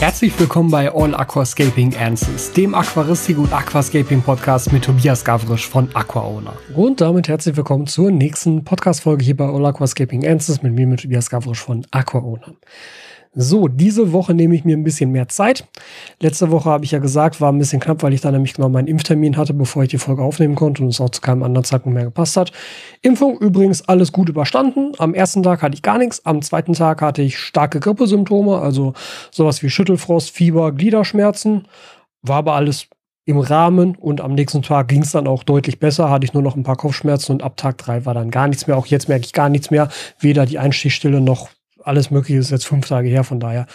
Herzlich willkommen bei All Aquascaping Answers, dem Aquaristik und Aquascaping Podcast mit Tobias Gavrisch von AquaOwner. Und damit herzlich willkommen zur nächsten Podcast-Folge hier bei All Aquascaping Answers mit mir, mit Tobias Gavrisch von AquaOwner. So, diese Woche nehme ich mir ein bisschen mehr Zeit. Letzte Woche habe ich ja gesagt, war ein bisschen knapp, weil ich dann nämlich genau meinen Impftermin hatte, bevor ich die Folge aufnehmen konnte und es auch zu keinem anderen Zeitpunkt mehr gepasst hat. Impfung übrigens alles gut überstanden. Am ersten Tag hatte ich gar nichts. Am zweiten Tag hatte ich starke Grippesymptome, also sowas wie Schüttelfrost, Fieber, Gliederschmerzen. War aber alles im Rahmen und am nächsten Tag ging es dann auch deutlich besser, hatte ich nur noch ein paar Kopfschmerzen und ab Tag drei war dann gar nichts mehr. Auch jetzt merke ich gar nichts mehr, weder die Einstichstille noch alles Mögliche ist jetzt fünf Tage her, von daher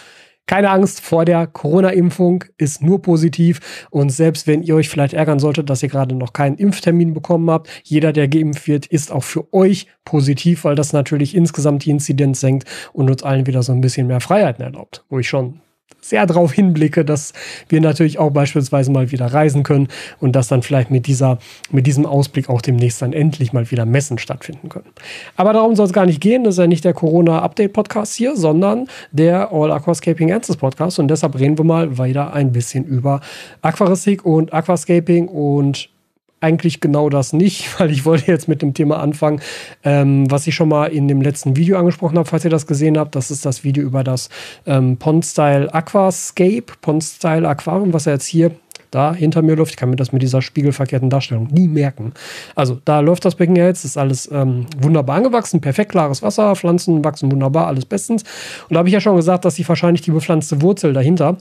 keine Angst vor der Corona-Impfung, ist nur positiv. Und selbst wenn ihr euch vielleicht ärgern solltet, dass ihr gerade noch keinen Impftermin bekommen habt, jeder, der geimpft wird, ist auch für euch positiv, weil das natürlich insgesamt die Inzidenz senkt und uns allen wieder so ein bisschen mehr Freiheiten erlaubt. Wo ich schon sehr darauf hinblicke, dass wir natürlich auch beispielsweise mal wieder reisen können und dass dann vielleicht mit dieser, mit diesem Ausblick auch demnächst dann endlich mal wieder Messen stattfinden können. Aber darum soll es gar nicht gehen. Das ist ja nicht der Corona-Update-Podcast hier, sondern der All Aquascaping Answers Podcast. Und deshalb reden wir mal wieder ein bisschen über Aquaristik und Aquascaping und eigentlich genau das nicht, weil ich wollte jetzt mit dem Thema anfangen, ähm, was ich schon mal in dem letzten Video angesprochen habe, falls ihr das gesehen habt. Das ist das Video über das ähm, Pond-Style Aquascape, Pond-Style Aquarium, was er jetzt hier da hinter mir läuft. Ich kann mir das mit dieser spiegelverkehrten Darstellung nie merken. Also da läuft das Becken jetzt, ist alles ähm, wunderbar angewachsen, perfekt klares Wasser, Pflanzen wachsen wunderbar, alles bestens. Und da habe ich ja schon gesagt, dass sie wahrscheinlich die bepflanzte Wurzel dahinter,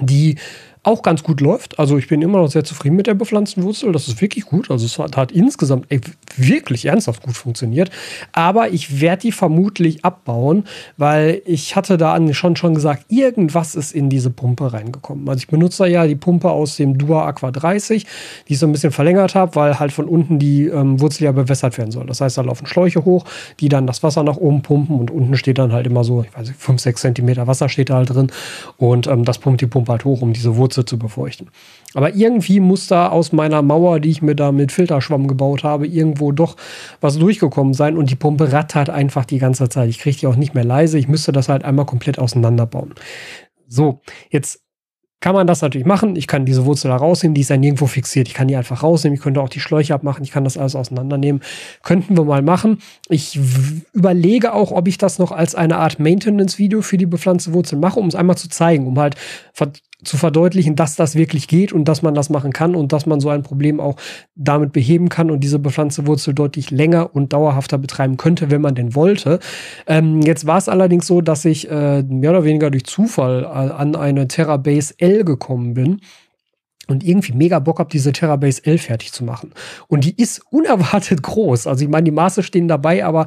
die auch ganz gut läuft. Also ich bin immer noch sehr zufrieden mit der bepflanzten Wurzel. Das ist wirklich gut. Also es hat, hat insgesamt ey, wirklich ernsthaft gut funktioniert. Aber ich werde die vermutlich abbauen, weil ich hatte da schon, schon gesagt, irgendwas ist in diese Pumpe reingekommen. Also ich benutze ja die Pumpe aus dem Dua Aqua 30, die ich so ein bisschen verlängert habe, weil halt von unten die ähm, Wurzel ja bewässert werden soll. Das heißt, da laufen Schläuche hoch, die dann das Wasser nach oben pumpen und unten steht dann halt immer so, ich weiß nicht, 5, 6 Zentimeter Wasser steht da halt drin. Und ähm, das pumpt die Pumpe halt hoch, um diese Wurzel Putze zu befeuchten. Aber irgendwie muss da aus meiner Mauer, die ich mir da mit Filterschwamm gebaut habe, irgendwo doch was durchgekommen sein und die Pumpe rattert einfach die ganze Zeit. Ich kriege die auch nicht mehr leise. Ich müsste das halt einmal komplett auseinanderbauen. So, jetzt kann man das natürlich machen. Ich kann diese Wurzel da rausnehmen, die ist ja nirgendwo fixiert. Ich kann die einfach rausnehmen. Ich könnte auch die Schläuche abmachen. Ich kann das alles auseinandernehmen. Könnten wir mal machen. Ich überlege auch, ob ich das noch als eine Art Maintenance-Video für die bepflanzte Wurzel mache, um es einmal zu zeigen, um halt zu verdeutlichen, dass das wirklich geht und dass man das machen kann und dass man so ein Problem auch damit beheben kann und diese bepflanzte Wurzel deutlich länger und dauerhafter betreiben könnte, wenn man denn wollte. Ähm, jetzt war es allerdings so, dass ich äh, mehr oder weniger durch Zufall an eine Terrabase L gekommen bin und irgendwie mega Bock habe, diese Terrabase L fertig zu machen. Und die ist unerwartet groß. Also ich meine, die Maße stehen dabei, aber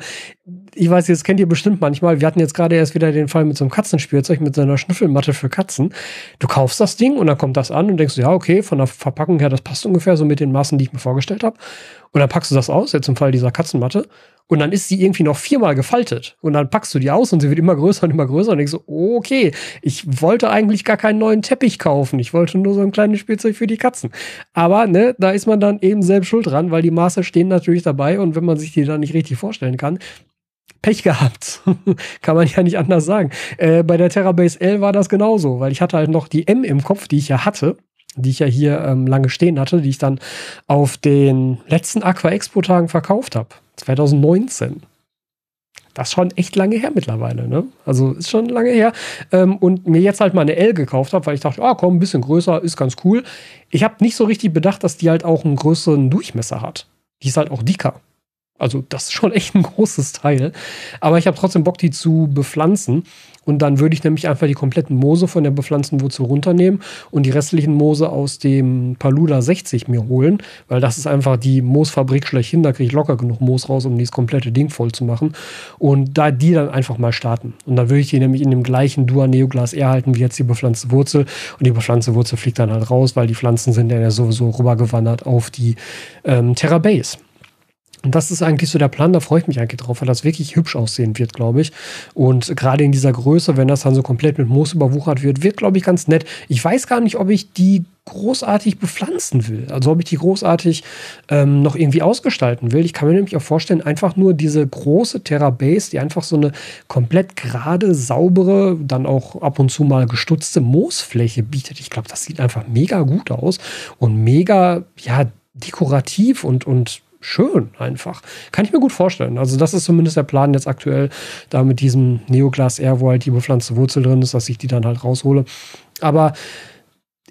ich weiß, das kennt ihr bestimmt manchmal. Wir hatten jetzt gerade erst wieder den Fall mit so einem Katzenspielzeug, mit so einer Schnüffelmatte für Katzen. Du kaufst das Ding und dann kommt das an und denkst, ja, okay, von der Verpackung her, das passt ungefähr so mit den Maßen, die ich mir vorgestellt habe. Und dann packst du das aus, jetzt im Fall dieser Katzenmatte. Und dann ist sie irgendwie noch viermal gefaltet. Und dann packst du die aus und sie wird immer größer und immer größer. Und denkst so, okay, ich wollte eigentlich gar keinen neuen Teppich kaufen. Ich wollte nur so ein kleines Spielzeug für die Katzen. Aber, ne, da ist man dann eben selbst schuld dran, weil die Maße stehen natürlich dabei. Und wenn man sich die dann nicht richtig vorstellen kann, Pech gehabt. Kann man ja nicht anders sagen. Äh, bei der Terrabase L war das genauso, weil ich hatte halt noch die M im Kopf, die ich ja hatte, die ich ja hier ähm, lange stehen hatte, die ich dann auf den letzten Aqua Expo Tagen verkauft habe. 2019. Das ist schon echt lange her mittlerweile, ne? Also ist schon lange her. Ähm, und mir jetzt halt mal eine L gekauft habe, weil ich dachte, ah, komm, ein bisschen größer, ist ganz cool. Ich habe nicht so richtig bedacht, dass die halt auch einen größeren Durchmesser hat. Die ist halt auch dicker. Also das ist schon echt ein großes Teil. Aber ich habe trotzdem Bock, die zu bepflanzen. Und dann würde ich nämlich einfach die kompletten Moose von der bepflanzten Wurzel runternehmen und die restlichen Moose aus dem Paluda 60 mir holen, weil das ist einfach die Moosfabrik schlechthin. Da kriege ich locker genug Moos raus, um dieses komplette Ding voll zu machen. Und da die dann einfach mal starten. Und dann würde ich die nämlich in dem gleichen Dua Neoglas erhalten wie jetzt die bepflanzte Wurzel. Und die bepflanzte Wurzel fliegt dann halt raus, weil die Pflanzen sind ja sowieso rübergewandert auf die ähm, Terra Base. Und das ist eigentlich so der Plan, da freue ich mich eigentlich drauf, weil das wirklich hübsch aussehen wird, glaube ich. Und gerade in dieser Größe, wenn das dann so komplett mit Moos überwuchert wird, wird, glaube ich, ganz nett. Ich weiß gar nicht, ob ich die großartig bepflanzen will. Also ob ich die großartig ähm, noch irgendwie ausgestalten will. Ich kann mir nämlich auch vorstellen, einfach nur diese große Terra Base, die einfach so eine komplett gerade, saubere, dann auch ab und zu mal gestutzte Moosfläche bietet. Ich glaube, das sieht einfach mega gut aus und mega, ja, dekorativ und, und schön einfach. Kann ich mir gut vorstellen. Also das ist zumindest der Plan jetzt aktuell, da mit diesem Neoglas R, wo halt die bepflanzte Wurzel drin ist, dass ich die dann halt raushole. Aber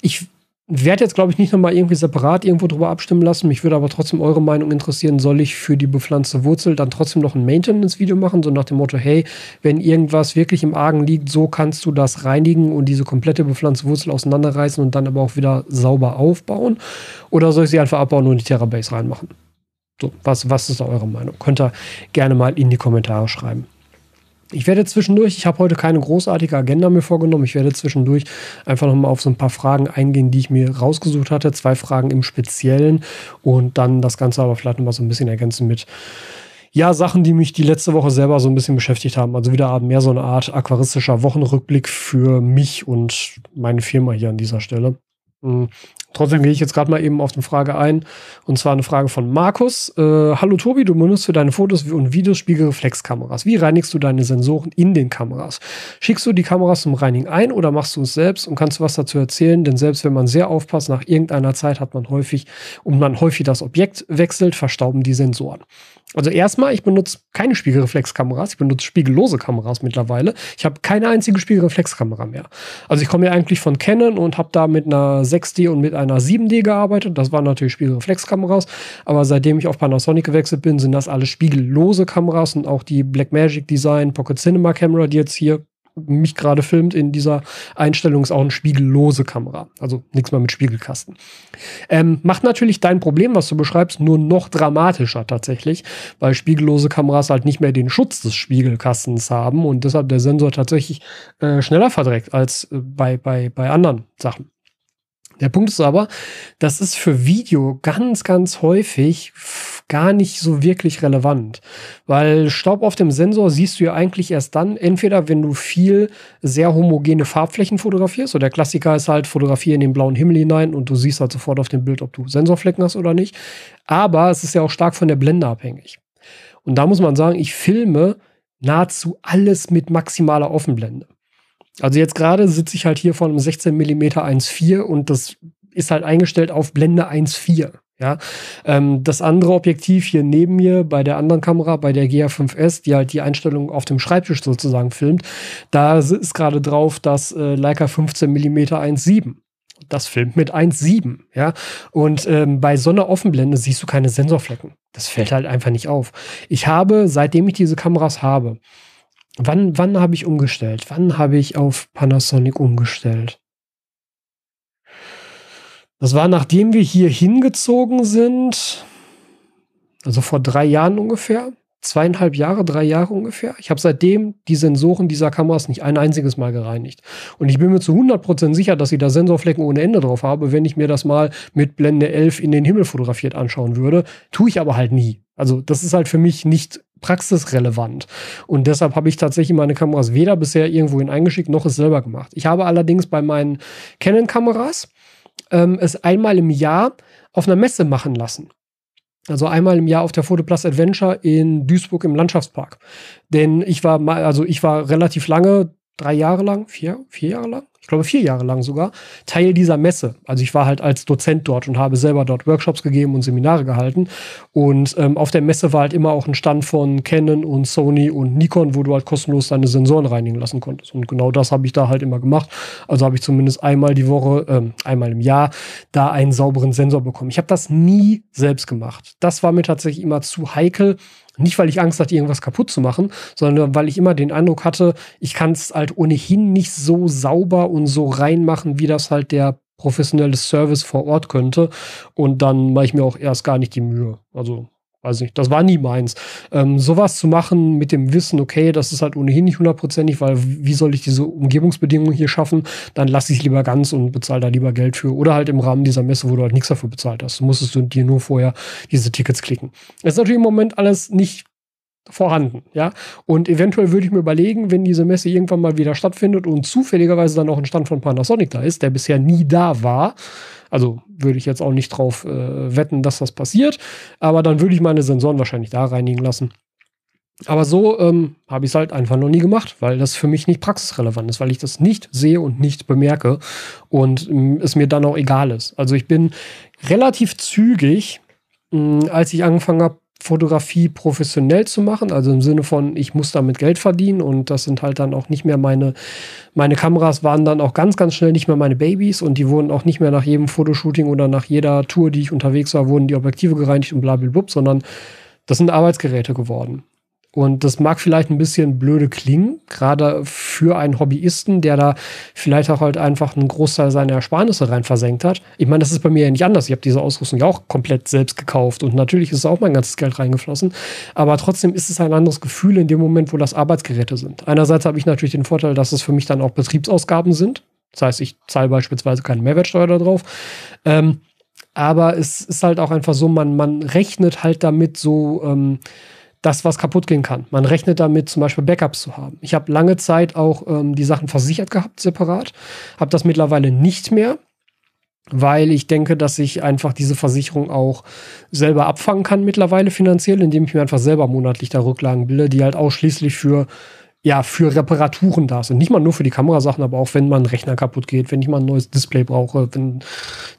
ich werde jetzt, glaube ich, nicht nochmal irgendwie separat irgendwo drüber abstimmen lassen. Mich würde aber trotzdem eure Meinung interessieren. Soll ich für die bepflanzte Wurzel dann trotzdem noch ein Maintenance-Video machen? So nach dem Motto, hey, wenn irgendwas wirklich im Argen liegt, so kannst du das reinigen und diese komplette bepflanzte Wurzel auseinanderreißen und dann aber auch wieder sauber aufbauen? Oder soll ich sie einfach abbauen und in die Terra-Base reinmachen? So, was, was ist eure Meinung? Könnt ihr gerne mal in die Kommentare schreiben. Ich werde zwischendurch, ich habe heute keine großartige Agenda mir vorgenommen, ich werde zwischendurch einfach nochmal auf so ein paar Fragen eingehen, die ich mir rausgesucht hatte. Zwei Fragen im Speziellen und dann das Ganze aber vielleicht nochmal so ein bisschen ergänzen mit, ja, Sachen, die mich die letzte Woche selber so ein bisschen beschäftigt haben. Also wieder mehr so eine Art aquaristischer Wochenrückblick für mich und meine Firma hier an dieser Stelle. Hm. Trotzdem gehe ich jetzt gerade mal eben auf eine Frage ein. Und zwar eine Frage von Markus. Äh, Hallo Tobi, du benutzt für deine Fotos und Videos Spiegelreflexkameras. Wie reinigst du deine Sensoren in den Kameras? Schickst du die Kameras zum Reinigen ein oder machst du es selbst und kannst du was dazu erzählen? Denn selbst wenn man sehr aufpasst, nach irgendeiner Zeit hat man häufig und man häufig das Objekt wechselt, verstauben die Sensoren. Also erstmal, ich benutze keine Spiegelreflexkameras, ich benutze spiegellose Kameras mittlerweile. Ich habe keine einzige Spiegelreflexkamera mehr. Also ich komme ja eigentlich von Canon und habe da mit einer 6D und mit einer 7D gearbeitet. Das waren natürlich Spiegelreflexkameras, aber seitdem ich auf Panasonic gewechselt bin, sind das alles spiegellose Kameras und auch die Blackmagic Design Pocket Cinema Camera, die jetzt hier mich gerade filmt in dieser Einstellung, ist auch eine spiegellose Kamera. Also nichts mehr mit Spiegelkasten. Ähm, macht natürlich dein Problem, was du beschreibst, nur noch dramatischer tatsächlich, weil spiegellose Kameras halt nicht mehr den Schutz des Spiegelkastens haben und deshalb der Sensor tatsächlich äh, schneller verdreckt als äh, bei, bei, bei anderen Sachen. Der Punkt ist aber, das ist für Video ganz, ganz häufig gar nicht so wirklich relevant, weil Staub auf dem Sensor siehst du ja eigentlich erst dann, entweder wenn du viel sehr homogene Farbflächen fotografierst, so der Klassiker ist halt, fotografiere in den blauen Himmel hinein und du siehst halt sofort auf dem Bild, ob du Sensorflecken hast oder nicht, aber es ist ja auch stark von der Blende abhängig. Und da muss man sagen, ich filme nahezu alles mit maximaler Offenblende. Also jetzt gerade sitze ich halt hier vor einem 16 mm 1.4 und das ist halt eingestellt auf Blende 1.4. Ja, ähm, das andere Objektiv hier neben mir bei der anderen Kamera, bei der GA5S, die halt die Einstellung auf dem Schreibtisch sozusagen filmt, da ist gerade drauf das äh, Leica 15 mm 1.7. Das filmt mit 1.7, ja. Und ähm, bei so einer Offenblende siehst du keine Sensorflecken. Das fällt halt einfach nicht auf. Ich habe, seitdem ich diese Kameras habe, Wann, wann habe ich umgestellt? Wann habe ich auf Panasonic umgestellt? Das war nachdem wir hier hingezogen sind, also vor drei Jahren ungefähr, zweieinhalb Jahre, drei Jahre ungefähr. Ich habe seitdem die Sensoren dieser Kameras nicht ein einziges Mal gereinigt. Und ich bin mir zu 100% sicher, dass ich da Sensorflecken ohne Ende drauf habe, wenn ich mir das mal mit Blende 11 in den Himmel fotografiert anschauen würde. Tue ich aber halt nie. Also das ist halt für mich nicht praxisrelevant. Und deshalb habe ich tatsächlich meine Kameras weder bisher irgendwohin eingeschickt, noch es selber gemacht. Ich habe allerdings bei meinen Canon-Kameras ähm, es einmal im Jahr auf einer Messe machen lassen. Also einmal im Jahr auf der Photoplus Adventure in Duisburg im Landschaftspark. Denn ich war mal, also ich war relativ lange, drei Jahre lang, vier, vier Jahre lang, ich glaube vier Jahre lang sogar, Teil dieser Messe. Also ich war halt als Dozent dort und habe selber dort Workshops gegeben und Seminare gehalten. Und ähm, auf der Messe war halt immer auch ein Stand von Canon und Sony und Nikon, wo du halt kostenlos deine Sensoren reinigen lassen konntest. Und genau das habe ich da halt immer gemacht. Also habe ich zumindest einmal die Woche, ähm, einmal im Jahr, da einen sauberen Sensor bekommen. Ich habe das nie selbst gemacht. Das war mir tatsächlich immer zu heikel nicht, weil ich Angst hatte, irgendwas kaputt zu machen, sondern weil ich immer den Eindruck hatte, ich kann es halt ohnehin nicht so sauber und so reinmachen, wie das halt der professionelle Service vor Ort könnte. Und dann mache ich mir auch erst gar nicht die Mühe. Also weiß nicht, das war nie meins. Ähm, sowas zu machen mit dem Wissen, okay, das ist halt ohnehin nicht hundertprozentig, weil wie soll ich diese Umgebungsbedingungen hier schaffen? Dann lasse ich es lieber ganz und bezahle da lieber Geld für. Oder halt im Rahmen dieser Messe, wo du halt nichts dafür bezahlt hast. Du musstest du dir nur vorher diese Tickets klicken. Das ist natürlich im Moment alles nicht vorhanden, ja. Und eventuell würde ich mir überlegen, wenn diese Messe irgendwann mal wieder stattfindet und zufälligerweise dann auch ein Stand von Panasonic da ist, der bisher nie da war, also würde ich jetzt auch nicht drauf äh, wetten, dass das passiert. Aber dann würde ich meine Sensoren wahrscheinlich da reinigen lassen. Aber so ähm, habe ich es halt einfach noch nie gemacht, weil das für mich nicht praxisrelevant ist, weil ich das nicht sehe und nicht bemerke und ähm, es mir dann auch egal ist. Also ich bin relativ zügig, mh, als ich angefangen habe, Fotografie professionell zu machen, also im Sinne von, ich muss damit Geld verdienen und das sind halt dann auch nicht mehr meine, meine Kameras waren dann auch ganz, ganz schnell nicht mehr meine Babys und die wurden auch nicht mehr nach jedem Fotoshooting oder nach jeder Tour, die ich unterwegs war, wurden die Objektive gereinigt und blablabla, sondern das sind Arbeitsgeräte geworden. Und das mag vielleicht ein bisschen blöde klingen, gerade für einen Hobbyisten, der da vielleicht auch halt einfach einen Großteil seiner Ersparnisse rein versenkt hat. Ich meine, das ist bei mir ja nicht anders. Ich habe diese Ausrüstung ja auch komplett selbst gekauft und natürlich ist auch mein ganzes Geld reingeflossen. Aber trotzdem ist es ein anderes Gefühl in dem Moment, wo das Arbeitsgeräte sind. Einerseits habe ich natürlich den Vorteil, dass es für mich dann auch Betriebsausgaben sind. Das heißt, ich zahle beispielsweise keine Mehrwertsteuer darauf. Ähm, aber es ist halt auch einfach so, man, man rechnet halt damit so, ähm, das, was kaputt gehen kann. Man rechnet damit, zum Beispiel Backups zu haben. Ich habe lange Zeit auch ähm, die Sachen versichert gehabt, separat. Habe das mittlerweile nicht mehr, weil ich denke, dass ich einfach diese Versicherung auch selber abfangen kann mittlerweile finanziell, indem ich mir einfach selber monatlich da Rücklagen bilde, die halt ausschließlich für ja, für Reparaturen da sind. Nicht mal nur für die Kamerasachen, aber auch wenn mal ein Rechner kaputt geht, wenn ich mal ein neues Display brauche, wenn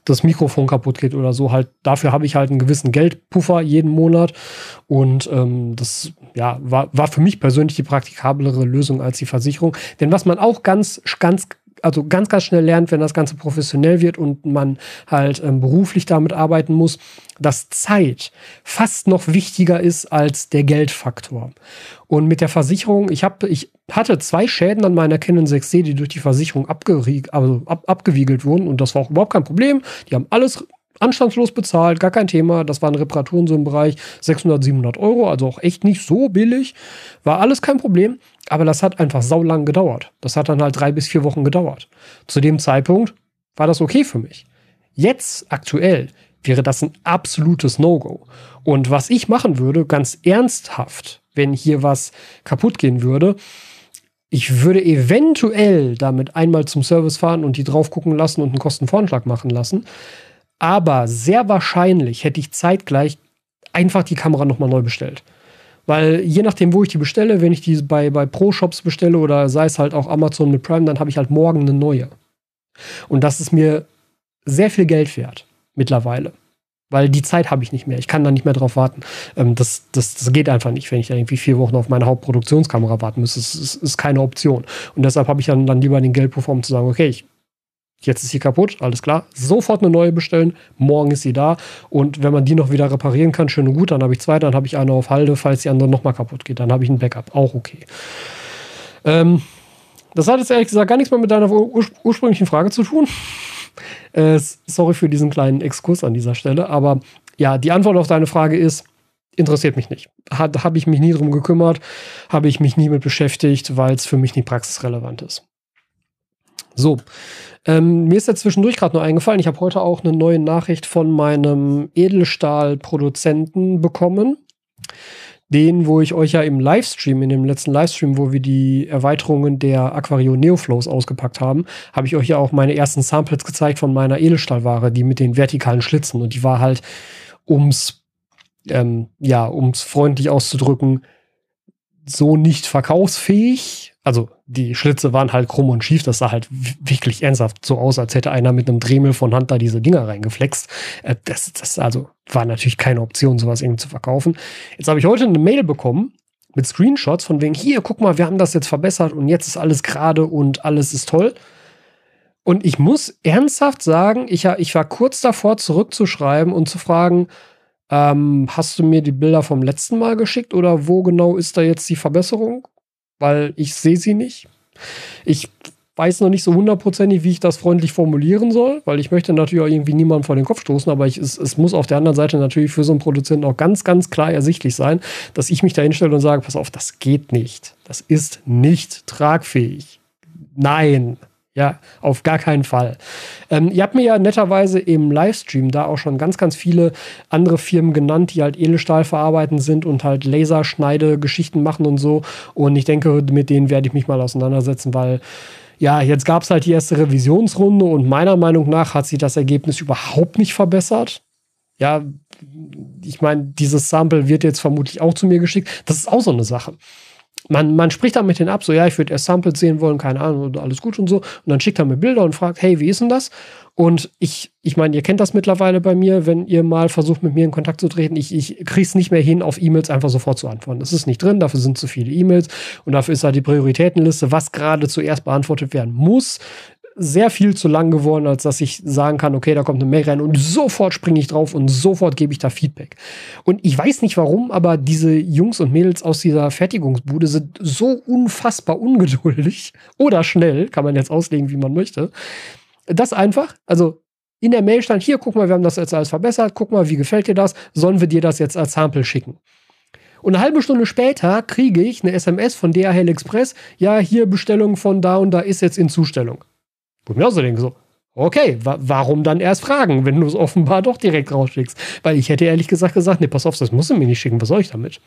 das Mikrofon kaputt geht oder so. Halt, dafür habe ich halt einen gewissen Geldpuffer jeden Monat. Und ähm, das ja, war, war für mich persönlich die praktikablere Lösung als die Versicherung. Denn was man auch ganz, ganz also ganz, ganz schnell lernt, wenn das Ganze professionell wird und man halt ähm, beruflich damit arbeiten muss, dass Zeit fast noch wichtiger ist als der Geldfaktor. Und mit der Versicherung, ich habe, ich hatte zwei Schäden an meiner Canon 6D, die durch die Versicherung also ab, abgewiegelt wurden und das war auch überhaupt kein Problem. Die haben alles anstandslos bezahlt, gar kein Thema. Das waren Reparaturen so im Bereich 600, 700 Euro, also auch echt nicht so billig. War alles kein Problem. Aber das hat einfach saulang gedauert. Das hat dann halt drei bis vier Wochen gedauert. Zu dem Zeitpunkt war das okay für mich. Jetzt, aktuell, wäre das ein absolutes No-Go. Und was ich machen würde, ganz ernsthaft, wenn hier was kaputt gehen würde, ich würde eventuell damit einmal zum Service fahren und die drauf gucken lassen und einen Kostenvoranschlag machen lassen. Aber sehr wahrscheinlich hätte ich zeitgleich einfach die Kamera nochmal neu bestellt. Weil je nachdem, wo ich die bestelle, wenn ich die bei, bei Pro-Shops bestelle oder sei es halt auch Amazon mit Prime, dann habe ich halt morgen eine neue. Und das ist mir sehr viel Geld wert mittlerweile. Weil die Zeit habe ich nicht mehr. Ich kann da nicht mehr drauf warten. Ähm, das, das, das geht einfach nicht, wenn ich irgendwie vier Wochen auf meine Hauptproduktionskamera warten muss. Das ist, ist keine Option. Und deshalb habe ich dann, dann lieber den Geldpuffer, um zu sagen, okay, ich Jetzt ist sie kaputt, alles klar. Sofort eine neue bestellen. Morgen ist sie da. Und wenn man die noch wieder reparieren kann, schön und gut, dann habe ich zwei, dann habe ich eine auf Halde, falls die andere nochmal kaputt geht. Dann habe ich ein Backup. Auch okay. Ähm, das hat jetzt ehrlich gesagt gar nichts mehr mit deiner ur ursprünglichen Frage zu tun. Äh, sorry für diesen kleinen Exkurs an dieser Stelle. Aber ja, die Antwort auf deine Frage ist, interessiert mich nicht. Habe ich mich nie drum gekümmert, habe ich mich nie mit beschäftigt, weil es für mich nicht praxisrelevant ist. So, ähm, mir ist ja zwischendurch gerade nur eingefallen, ich habe heute auch eine neue Nachricht von meinem Edelstahl-Produzenten bekommen. Den, wo ich euch ja im Livestream, in dem letzten Livestream, wo wir die Erweiterungen der Aquario Neoflows ausgepackt haben, habe ich euch ja auch meine ersten Samples gezeigt von meiner Edelstahlware, die mit den vertikalen Schlitzen. Und die war halt, ums, ähm, ja, ums freundlich auszudrücken, so nicht verkaufsfähig. Also die Schlitze waren halt krumm und schief. Das sah halt wirklich ernsthaft so aus, als hätte einer mit einem Dremel von Hand da diese Dinger reingeflext. Äh, das, das also war natürlich keine Option, sowas irgendwie zu verkaufen. Jetzt habe ich heute eine Mail bekommen mit Screenshots von wegen, hier, guck mal, wir haben das jetzt verbessert und jetzt ist alles gerade und alles ist toll. Und ich muss ernsthaft sagen, ich, ich war kurz davor, zurückzuschreiben und zu fragen, ähm, hast du mir die Bilder vom letzten Mal geschickt oder wo genau ist da jetzt die Verbesserung? Weil ich sehe sie nicht. Ich weiß noch nicht so hundertprozentig, wie ich das freundlich formulieren soll, weil ich möchte natürlich auch irgendwie niemanden vor den Kopf stoßen, aber ich, es, es muss auf der anderen Seite natürlich für so einen Produzenten auch ganz, ganz klar ersichtlich sein, dass ich mich da hinstelle und sage, pass auf, das geht nicht. Das ist nicht tragfähig. Nein. Ja, auf gar keinen Fall. Ähm, ihr habt mir ja netterweise im Livestream da auch schon ganz, ganz viele andere Firmen genannt, die halt Edelstahl verarbeiten sind und halt Laserschneidegeschichten machen und so. Und ich denke, mit denen werde ich mich mal auseinandersetzen, weil ja, jetzt gab es halt die erste Revisionsrunde und meiner Meinung nach hat sich das Ergebnis überhaupt nicht verbessert. Ja, ich meine, dieses Sample wird jetzt vermutlich auch zu mir geschickt. Das ist auch so eine Sache man, man spricht dann mit denen ab, so, ja, ich würde erst Samples sehen wollen, keine Ahnung, alles gut und so. Und dann schickt er mir Bilder und fragt, hey, wie ist denn das? Und ich, ich meine, ihr kennt das mittlerweile bei mir, wenn ihr mal versucht, mit mir in Kontakt zu treten. Ich, ich krieg's nicht mehr hin, auf E-Mails einfach sofort zu antworten. Das ist nicht drin, dafür sind zu viele E-Mails und dafür ist da die Prioritätenliste, was gerade zuerst beantwortet werden muss, sehr viel zu lang geworden, als dass ich sagen kann, okay, da kommt eine Mail rein und sofort springe ich drauf und sofort gebe ich da Feedback. Und ich weiß nicht warum, aber diese Jungs und Mädels aus dieser Fertigungsbude sind so unfassbar ungeduldig oder schnell, kann man jetzt auslegen, wie man möchte. Das einfach, also in der Mail stand, hier, guck mal, wir haben das jetzt alles verbessert, guck mal, wie gefällt dir das? Sollen wir dir das jetzt als Sample schicken? Und eine halbe Stunde später kriege ich eine SMS von DHL Express, ja, hier Bestellung von da und da ist jetzt in Zustellung. Wo ich mir auch so denke, so, okay, wa warum dann erst fragen, wenn du es offenbar doch direkt rausschickst? Weil ich hätte ehrlich gesagt gesagt, nee, pass auf, das musst du mir nicht schicken, was soll ich damit?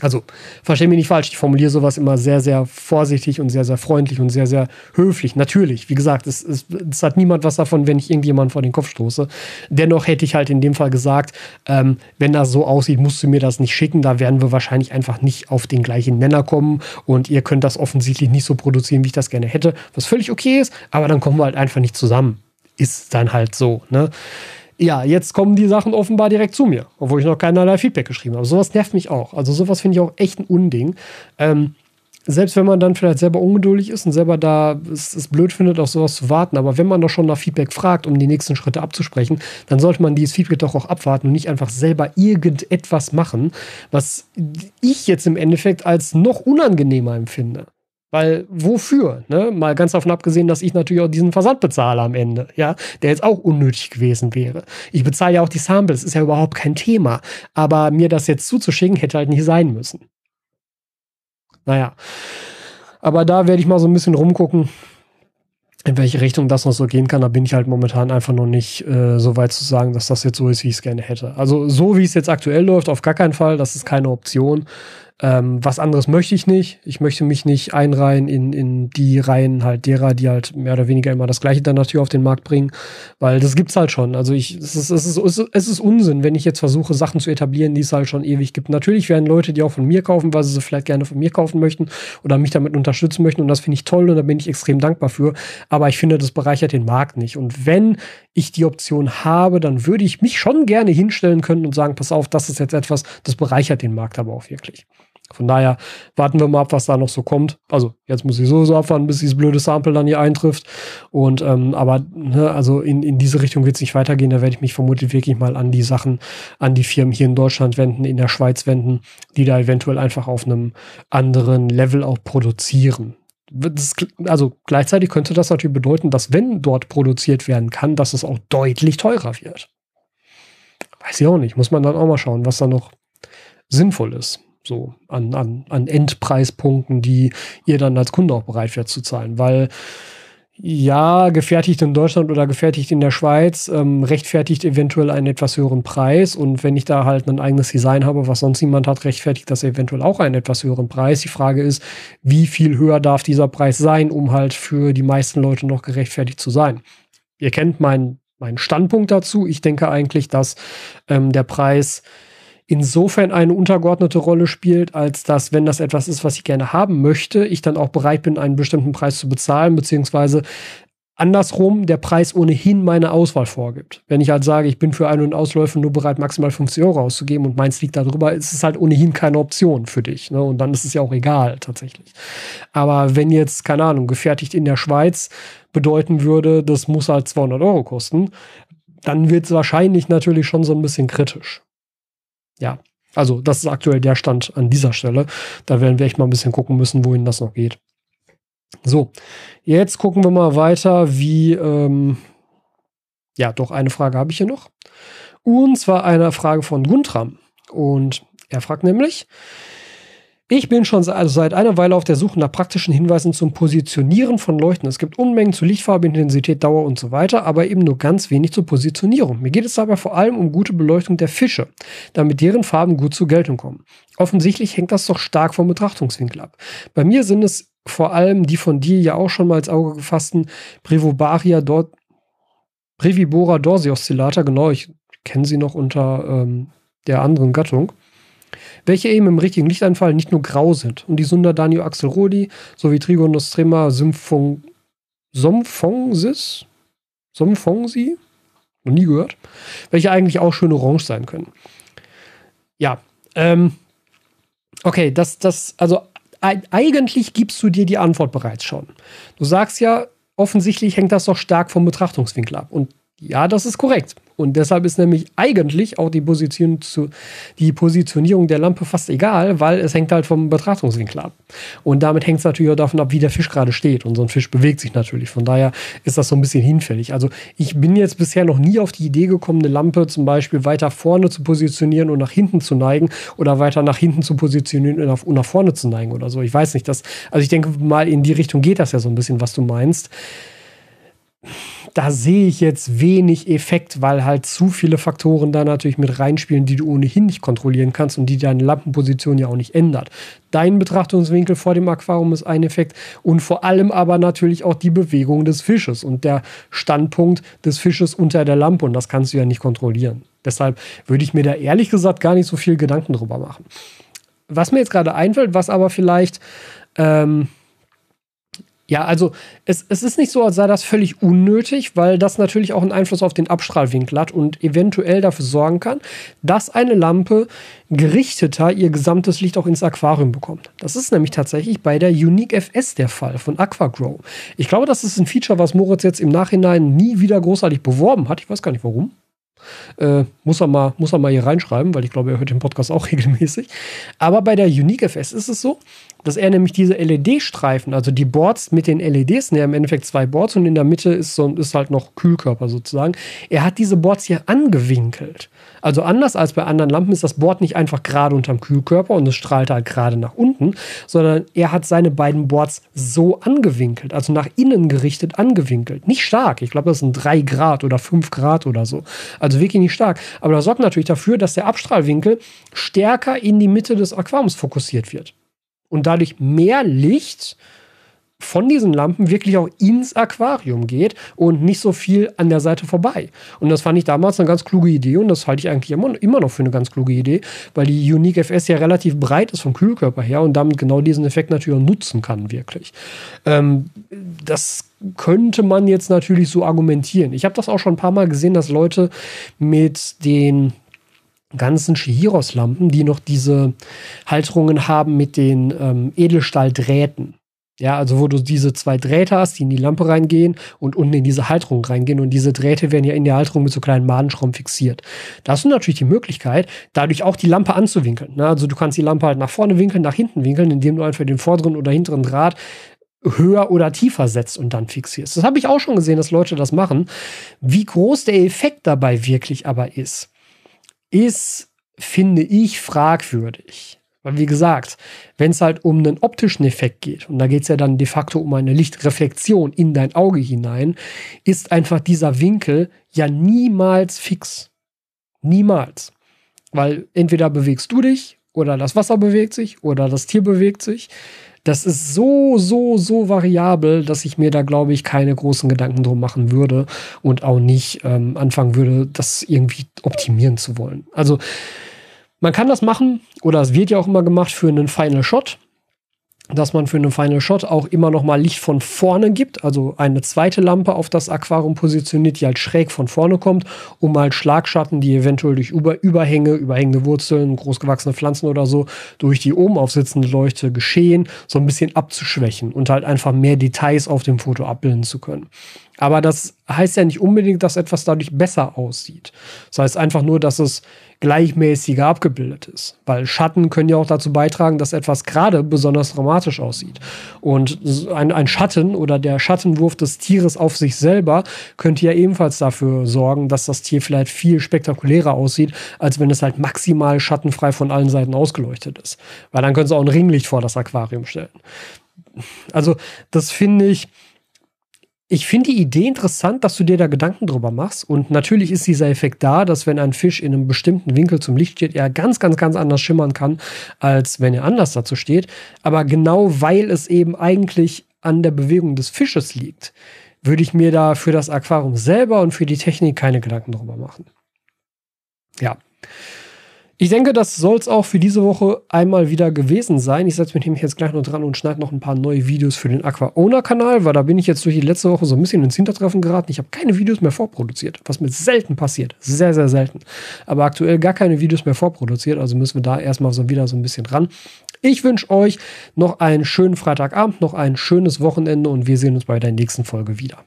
Also, verstehe mich nicht falsch, ich formuliere sowas immer sehr, sehr vorsichtig und sehr, sehr freundlich und sehr, sehr höflich. Natürlich, wie gesagt, es, es, es hat niemand was davon, wenn ich irgendjemanden vor den Kopf stoße. Dennoch hätte ich halt in dem Fall gesagt, ähm, wenn das so aussieht, musst du mir das nicht schicken. Da werden wir wahrscheinlich einfach nicht auf den gleichen Nenner kommen und ihr könnt das offensichtlich nicht so produzieren, wie ich das gerne hätte, was völlig okay ist, aber dann kommen wir halt einfach nicht zusammen. Ist dann halt so, ne? Ja, jetzt kommen die Sachen offenbar direkt zu mir, obwohl ich noch keinerlei Feedback geschrieben habe. Sowas nervt mich auch. Also sowas finde ich auch echt ein Unding. Ähm, selbst wenn man dann vielleicht selber ungeduldig ist und selber da es, es blöd findet, auf sowas zu warten, aber wenn man doch schon nach Feedback fragt, um die nächsten Schritte abzusprechen, dann sollte man dieses Feedback doch auch abwarten und nicht einfach selber irgendetwas machen, was ich jetzt im Endeffekt als noch unangenehmer empfinde. Weil wofür? Ne? Mal ganz davon abgesehen, dass ich natürlich auch diesen Versand bezahle am Ende, ja, der jetzt auch unnötig gewesen wäre. Ich bezahle ja auch die Samples, ist ja überhaupt kein Thema. Aber mir das jetzt zuzuschicken, hätte halt nicht sein müssen. Naja. Aber da werde ich mal so ein bisschen rumgucken, in welche Richtung das noch so gehen kann. Da bin ich halt momentan einfach noch nicht äh, so weit zu sagen, dass das jetzt so ist, wie ich es gerne hätte. Also so wie es jetzt aktuell läuft, auf gar keinen Fall. Das ist keine Option. Ähm, was anderes möchte ich nicht. Ich möchte mich nicht einreihen in, in die Reihen halt derer, die halt mehr oder weniger immer das Gleiche dann natürlich auf den Markt bringen, weil das gibt's halt schon. Also ich, es ist, es ist, es ist Unsinn, wenn ich jetzt versuche, Sachen zu etablieren, die es halt schon ewig gibt. Natürlich werden Leute, die auch von mir kaufen, weil sie sie vielleicht gerne von mir kaufen möchten oder mich damit unterstützen möchten und das finde ich toll und da bin ich extrem dankbar für. Aber ich finde, das bereichert den Markt nicht. Und wenn ich die Option habe, dann würde ich mich schon gerne hinstellen können und sagen, pass auf, das ist jetzt etwas, das bereichert den Markt aber auch wirklich. Von daher warten wir mal ab, was da noch so kommt. Also jetzt muss ich sowieso abwarten, bis dieses blöde Sample dann hier eintrifft. Und ähm, aber ne, also in, in diese Richtung wird es nicht weitergehen. Da werde ich mich vermutlich wirklich mal an die Sachen, an die Firmen hier in Deutschland wenden, in der Schweiz wenden, die da eventuell einfach auf einem anderen Level auch produzieren. Das, also gleichzeitig könnte das natürlich bedeuten, dass wenn dort produziert werden kann, dass es auch deutlich teurer wird. Weiß ich auch nicht. Muss man dann auch mal schauen, was da noch sinnvoll ist so an, an, an Endpreispunkten, die ihr dann als Kunde auch bereit wärt zu zahlen. Weil ja, gefertigt in Deutschland oder gefertigt in der Schweiz ähm, rechtfertigt eventuell einen etwas höheren Preis. Und wenn ich da halt ein eigenes Design habe, was sonst niemand hat, rechtfertigt das eventuell auch einen etwas höheren Preis. Die Frage ist, wie viel höher darf dieser Preis sein, um halt für die meisten Leute noch gerechtfertigt zu sein? Ihr kennt meinen mein Standpunkt dazu. Ich denke eigentlich, dass ähm, der Preis insofern eine untergeordnete Rolle spielt, als dass, wenn das etwas ist, was ich gerne haben möchte, ich dann auch bereit bin, einen bestimmten Preis zu bezahlen, beziehungsweise andersrum der Preis ohnehin meine Auswahl vorgibt. Wenn ich halt sage, ich bin für Ein- und Ausläufe nur bereit, maximal 50 Euro auszugeben und meins liegt darüber, ist es halt ohnehin keine Option für dich. Ne? Und dann ist es ja auch egal tatsächlich. Aber wenn jetzt, keine Ahnung, gefertigt in der Schweiz bedeuten würde, das muss halt 200 Euro kosten, dann wird es wahrscheinlich natürlich schon so ein bisschen kritisch ja, also das ist aktuell der Stand an dieser Stelle. Da werden wir echt mal ein bisschen gucken müssen, wohin das noch geht. So, jetzt gucken wir mal weiter, wie, ähm, ja, doch eine Frage habe ich hier noch. Und zwar eine Frage von Guntram. Und er fragt nämlich, ich bin schon also seit einer Weile auf der Suche nach praktischen Hinweisen zum Positionieren von Leuchten. Es gibt Unmengen zu Lichtfarbe, Intensität, Dauer und so weiter, aber eben nur ganz wenig zur Positionierung. Mir geht es dabei vor allem um gute Beleuchtung der Fische, damit deren Farben gut zur Geltung kommen. Offensichtlich hängt das doch stark vom Betrachtungswinkel ab. Bei mir sind es vor allem die von dir ja auch schon mal ins Auge gefassten Brevobaria dort Brevibora dorsi oscillata, genau, ich kenne sie noch unter ähm, der anderen Gattung welche eben im richtigen Lichteinfall nicht nur grau sind. Und die Sunda Danio Axelrodi sowie Trigonostrema Symphon Somphongsis, Somphongsi, noch nie gehört, welche eigentlich auch schön orange sein können. Ja, ähm, okay, das, das, also eigentlich gibst du dir die Antwort bereits schon. Du sagst ja, offensichtlich hängt das doch stark vom Betrachtungswinkel ab. Und ja, das ist korrekt. Und deshalb ist nämlich eigentlich auch die, Position zu, die Positionierung der Lampe fast egal, weil es hängt halt vom Betrachtungswinkel ab. Und damit hängt es natürlich auch davon ab, wie der Fisch gerade steht. Und so ein Fisch bewegt sich natürlich. Von daher ist das so ein bisschen hinfällig. Also ich bin jetzt bisher noch nie auf die Idee gekommen, eine Lampe zum Beispiel weiter vorne zu positionieren und nach hinten zu neigen oder weiter nach hinten zu positionieren und nach, und nach vorne zu neigen oder so. Ich weiß nicht, das, also ich denke mal, in die Richtung geht das ja so ein bisschen, was du meinst da sehe ich jetzt wenig Effekt, weil halt zu viele Faktoren da natürlich mit reinspielen, die du ohnehin nicht kontrollieren kannst und die deine Lampenposition ja auch nicht ändert. Dein Betrachtungswinkel vor dem Aquarium ist ein Effekt und vor allem aber natürlich auch die Bewegung des Fisches und der Standpunkt des Fisches unter der Lampe und das kannst du ja nicht kontrollieren. Deshalb würde ich mir da ehrlich gesagt gar nicht so viel Gedanken drüber machen. Was mir jetzt gerade einfällt, was aber vielleicht ähm, ja, also es, es ist nicht so, als sei das völlig unnötig, weil das natürlich auch einen Einfluss auf den Abstrahlwinkel hat und eventuell dafür sorgen kann, dass eine Lampe gerichteter ihr gesamtes Licht auch ins Aquarium bekommt. Das ist nämlich tatsächlich bei der Unique FS der Fall von Aquagrow. Ich glaube, das ist ein Feature, was Moritz jetzt im Nachhinein nie wieder großartig beworben hat. Ich weiß gar nicht warum. Äh, muss, er mal, muss er mal hier reinschreiben, weil ich glaube, er hört den Podcast auch regelmäßig. Aber bei der Unique FS ist es so, dass er nämlich diese LED-Streifen, also die Boards mit den LEDs, ne, im Endeffekt zwei Boards und in der Mitte ist, so, ist halt noch Kühlkörper sozusagen. Er hat diese Boards hier angewinkelt. Also anders als bei anderen Lampen ist das Board nicht einfach gerade unterm Kühlkörper und es strahlt halt gerade nach unten, sondern er hat seine beiden Boards so angewinkelt, also nach innen gerichtet angewinkelt. Nicht stark, ich glaube, das sind drei Grad oder fünf Grad oder so. Also wirklich nicht stark. Aber das sorgt natürlich dafür, dass der Abstrahlwinkel stärker in die Mitte des Aquariums fokussiert wird und dadurch mehr Licht von diesen Lampen wirklich auch ins Aquarium geht und nicht so viel an der Seite vorbei. Und das fand ich damals eine ganz kluge Idee und das halte ich eigentlich immer, noch für eine ganz kluge Idee, weil die Unique FS ja relativ breit ist vom Kühlkörper her und damit genau diesen Effekt natürlich auch nutzen kann, wirklich. Ähm, das könnte man jetzt natürlich so argumentieren. Ich habe das auch schon ein paar Mal gesehen, dass Leute mit den ganzen Shihiros-Lampen, die noch diese Halterungen haben mit den ähm, Edelstahldrähten. Ja, also wo du diese zwei Drähte hast, die in die Lampe reingehen und unten in diese Halterung reingehen. Und diese Drähte werden ja in der Halterung mit so kleinen Madenschrauben fixiert. Da hast du natürlich die Möglichkeit, dadurch auch die Lampe anzuwinkeln. Ne? Also du kannst die Lampe halt nach vorne winkeln, nach hinten winkeln, indem du einfach den vorderen oder hinteren Draht höher oder tiefer setzt und dann fixierst. Das habe ich auch schon gesehen, dass Leute das machen. Wie groß der Effekt dabei wirklich aber ist, ist, finde ich, fragwürdig. Weil, wie gesagt, wenn es halt um einen optischen Effekt geht, und da geht es ja dann de facto um eine Lichtreflexion in dein Auge hinein, ist einfach dieser Winkel ja niemals fix. Niemals. Weil entweder bewegst du dich, oder das Wasser bewegt sich, oder das Tier bewegt sich. Das ist so, so, so variabel, dass ich mir da, glaube ich, keine großen Gedanken drum machen würde und auch nicht ähm, anfangen würde, das irgendwie optimieren zu wollen. Also man kann das machen, oder es wird ja auch immer gemacht für einen Final Shot dass man für einen Final Shot auch immer noch mal Licht von vorne gibt, also eine zweite Lampe auf das Aquarium positioniert, die halt schräg von vorne kommt, um halt Schlagschatten, die eventuell durch Über Überhänge, überhängende Wurzeln, großgewachsene Pflanzen oder so durch die oben aufsitzende Leuchte geschehen, so ein bisschen abzuschwächen und halt einfach mehr Details auf dem Foto abbilden zu können. Aber das heißt ja nicht unbedingt, dass etwas dadurch besser aussieht. Das heißt einfach nur, dass es gleichmäßiger abgebildet ist. Weil Schatten können ja auch dazu beitragen, dass etwas gerade besonders dramatisch aussieht. Und ein, ein Schatten oder der Schattenwurf des Tieres auf sich selber könnte ja ebenfalls dafür sorgen, dass das Tier vielleicht viel spektakulärer aussieht, als wenn es halt maximal schattenfrei von allen Seiten ausgeleuchtet ist. Weil dann können sie auch ein Ringlicht vor das Aquarium stellen. Also, das finde ich ich finde die Idee interessant, dass du dir da Gedanken drüber machst. Und natürlich ist dieser Effekt da, dass wenn ein Fisch in einem bestimmten Winkel zum Licht steht, er ganz, ganz, ganz anders schimmern kann, als wenn er anders dazu steht. Aber genau weil es eben eigentlich an der Bewegung des Fisches liegt, würde ich mir da für das Aquarium selber und für die Technik keine Gedanken drüber machen. Ja. Ich denke, das soll es auch für diese Woche einmal wieder gewesen sein. Ich setze mich nämlich jetzt gleich noch dran und schneide noch ein paar neue Videos für den Aqua Owner Kanal, weil da bin ich jetzt durch die letzte Woche so ein bisschen ins Hintertreffen geraten. Ich habe keine Videos mehr vorproduziert, was mir selten passiert. Sehr, sehr selten. Aber aktuell gar keine Videos mehr vorproduziert, also müssen wir da erstmal so wieder so ein bisschen ran. Ich wünsche euch noch einen schönen Freitagabend, noch ein schönes Wochenende und wir sehen uns bei der nächsten Folge wieder.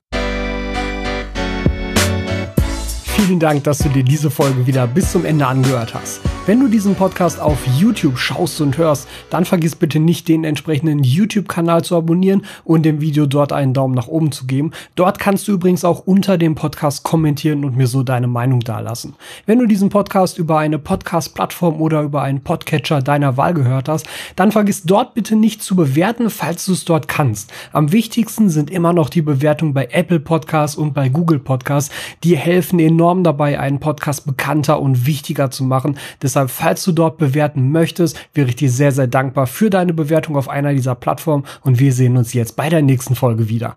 Vielen Dank, dass du dir diese Folge wieder bis zum Ende angehört hast. Wenn du diesen Podcast auf YouTube schaust und hörst, dann vergiss bitte nicht, den entsprechenden YouTube-Kanal zu abonnieren und dem Video dort einen Daumen nach oben zu geben. Dort kannst du übrigens auch unter dem Podcast kommentieren und mir so deine Meinung dalassen. Wenn du diesen Podcast über eine Podcast-Plattform oder über einen Podcatcher deiner Wahl gehört hast, dann vergiss dort bitte nicht zu bewerten, falls du es dort kannst. Am wichtigsten sind immer noch die Bewertungen bei Apple Podcasts und bei Google Podcasts. Die helfen enorm dabei, einen Podcast bekannter und wichtiger zu machen. Deshalb, falls du dort bewerten möchtest, wäre ich dir sehr, sehr dankbar für deine Bewertung auf einer dieser Plattformen und wir sehen uns jetzt bei der nächsten Folge wieder.